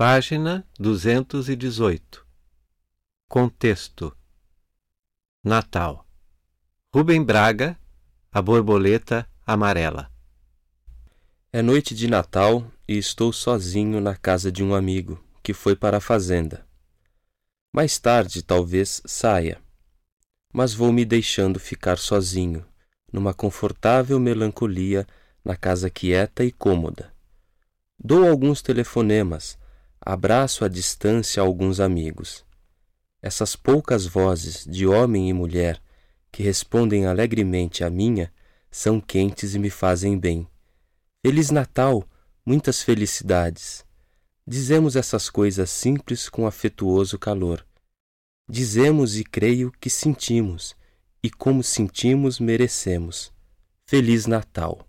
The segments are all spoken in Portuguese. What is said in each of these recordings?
Página 218. Contexto: Natal. Rubem Braga, A Borboleta Amarela. É noite de Natal e estou sozinho na casa de um amigo que foi para a fazenda. Mais tarde talvez saia, mas vou me deixando ficar sozinho, numa confortável melancolia na casa quieta e cômoda. Dou alguns telefonemas abraço à distância alguns amigos. Essas poucas vozes de homem e mulher que respondem alegremente à minha são quentes e me fazem bem. Feliz Natal, muitas felicidades. Dizemos essas coisas simples com afetuoso calor. Dizemos e creio que sentimos, e como sentimos, merecemos. Feliz Natal.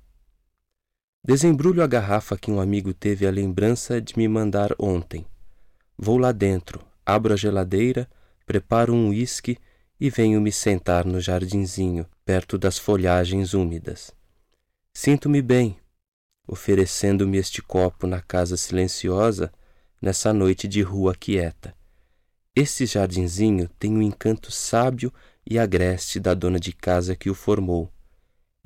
Desembrulho a garrafa que um amigo teve a lembrança de me mandar ontem. Vou lá dentro, abro a geladeira, preparo um uísque e venho me sentar no jardinzinho, perto das folhagens úmidas. Sinto-me bem, oferecendo-me este copo na casa silenciosa, nessa noite de rua quieta. Esse jardinzinho tem o um encanto sábio e agreste da dona de casa que o formou.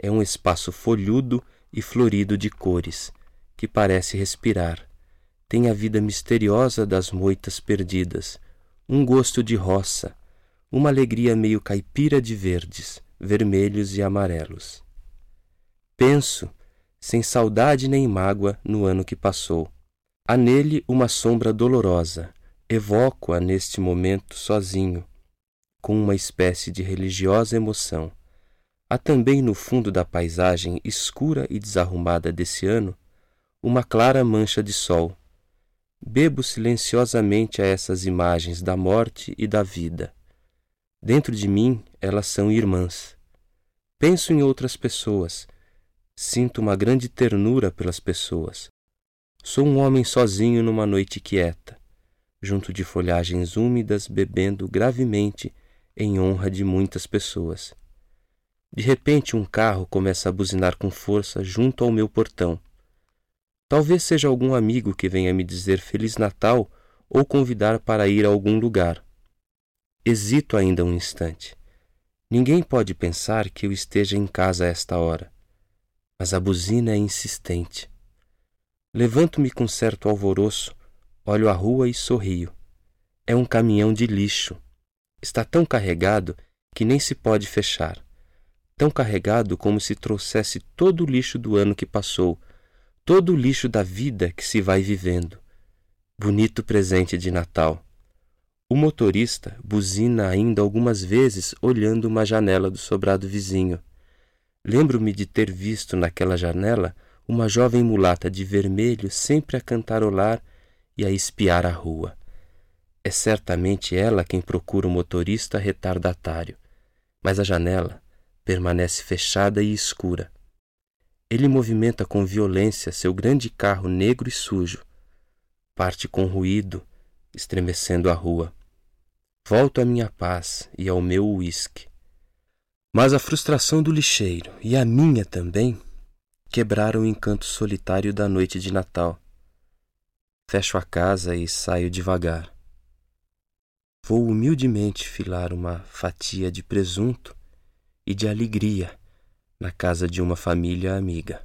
É um espaço folhudo e florido de cores, que parece respirar. Tem a vida misteriosa das moitas perdidas, um gosto de roça, uma alegria meio caipira de verdes, vermelhos e amarelos. Penso, sem saudade nem mágoa, no ano que passou. Há nele uma sombra dolorosa, evoco-a neste momento sozinho, com uma espécie de religiosa emoção. Há também no fundo da paisagem escura e desarrumada desse ano uma clara mancha de sol. Bebo silenciosamente a essas imagens da morte e da vida. Dentro de mim elas são irmãs. Penso em outras pessoas. Sinto uma grande ternura pelas pessoas. Sou um homem sozinho numa noite quieta, junto de folhagens úmidas, bebendo gravemente em honra de muitas pessoas. De repente, um carro começa a buzinar com força junto ao meu portão. Talvez seja algum amigo que venha me dizer Feliz Natal ou convidar para ir a algum lugar. Hesito ainda um instante. Ninguém pode pensar que eu esteja em casa a esta hora, mas a buzina é insistente. Levanto-me com certo alvoroço, olho a rua e sorrio. É um caminhão de lixo. Está tão carregado que nem se pode fechar tão carregado como se trouxesse todo o lixo do ano que passou, todo o lixo da vida que se vai vivendo. Bonito presente de Natal. O motorista buzina ainda algumas vezes olhando uma janela do sobrado vizinho. Lembro-me de ter visto naquela janela uma jovem mulata de vermelho sempre a cantarolar e a espiar a rua. É certamente ela quem procura o motorista retardatário. Mas a janela permanece fechada e escura. Ele movimenta com violência seu grande carro negro e sujo. Parte com ruído, estremecendo a rua. Volto à minha paz e ao meu uísque. Mas a frustração do lixeiro, e a minha também, quebraram o encanto solitário da noite de Natal. Fecho a casa e saio devagar. Vou humildemente filar uma fatia de presunto e de alegria na casa de uma família amiga.